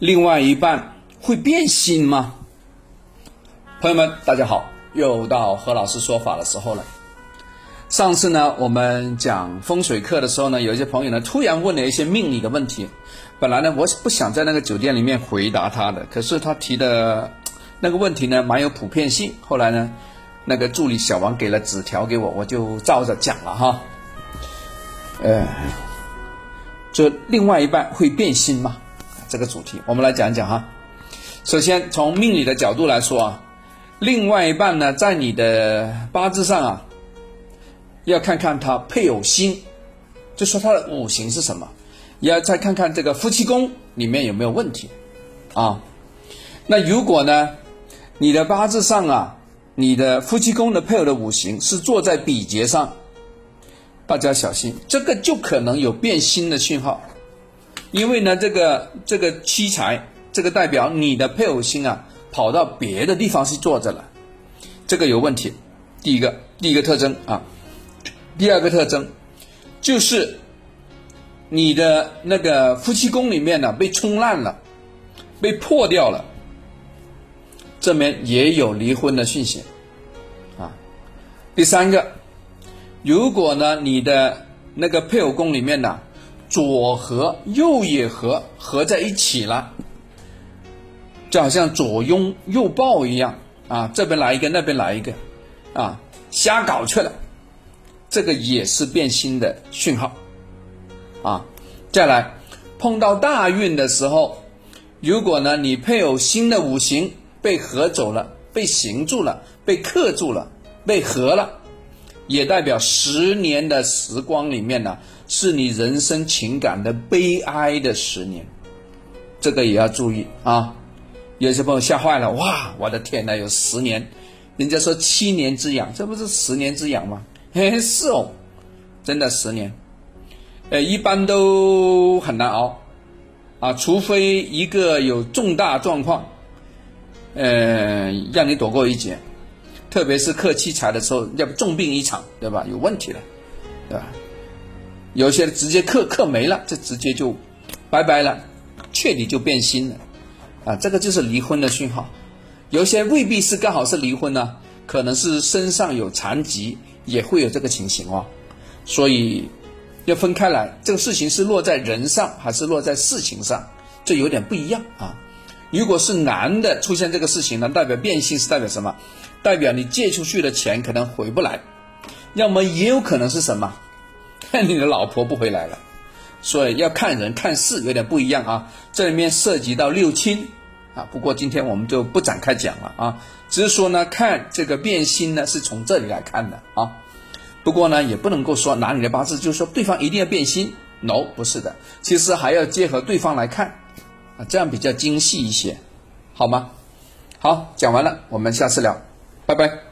另外一半会变心吗？朋友们，大家好，又到何老师说法的时候了。上次呢，我们讲风水课的时候呢，有一些朋友呢突然问了一些命理的问题。本来呢，我是不想在那个酒店里面回答他的，可是他提的那个问题呢，蛮有普遍性。后来呢，那个助理小王给了纸条给我，我就照着讲了哈。呃，这另外一半会变心吗？这个主题，我们来讲讲哈。首先从命理的角度来说啊，另外一半呢，在你的八字上啊。要看看他配偶星，就说他的五行是什么，也要再看看这个夫妻宫里面有没有问题，啊，那如果呢，你的八字上啊，你的夫妻宫的配偶的五行是坐在比劫上，大家小心，这个就可能有变心的讯号，因为呢，这个这个七财，这个代表你的配偶星啊，跑到别的地方去坐着了，这个有问题，第一个第一个特征啊。第二个特征，就是你的那个夫妻宫里面呢被冲烂了，被破掉了，这边也有离婚的讯息，啊，第三个，如果呢你的那个配偶宫里面呢左合右也合合在一起了，就好像左拥右抱一样啊，这边来一个那边来一个，啊，瞎搞去了。这个也是变心的讯号，啊，再来碰到大运的时候，如果呢你配偶新的五行被合走了、被行住了、被克住了、被合了，也代表十年的时光里面呢是你人生情感的悲哀的十年，这个也要注意啊。有些朋友吓坏了，哇，我的天呐，有十年，人家说七年之痒，这不是十年之痒吗？嘿，是哦，真的十年，呃，一般都很难熬，啊，除非一个有重大状况，呃，让你躲过一劫，特别是克七财的时候，要不重病一场，对吧？有问题了，对吧？有些直接克克没了，这直接就拜拜了，彻底就变心了，啊，这个就是离婚的讯号。有些未必是刚好是离婚呢，可能是身上有残疾。也会有这个情形哦，所以要分开来。这个事情是落在人上，还是落在事情上，这有点不一样啊。如果是男的出现这个事情呢，代表变性是代表什么？代表你借出去的钱可能回不来，要么也有可能是什么？看 你的老婆不回来了。所以要看人看事有点不一样啊。这里面涉及到六亲啊，不过今天我们就不展开讲了啊。只是说呢，看这个变心呢，是从这里来看的啊。不过呢，也不能够说拿你的八字就是说对方一定要变心，no，不是的。其实还要结合对方来看这样比较精细一些，好吗？好，讲完了，我们下次聊，拜拜。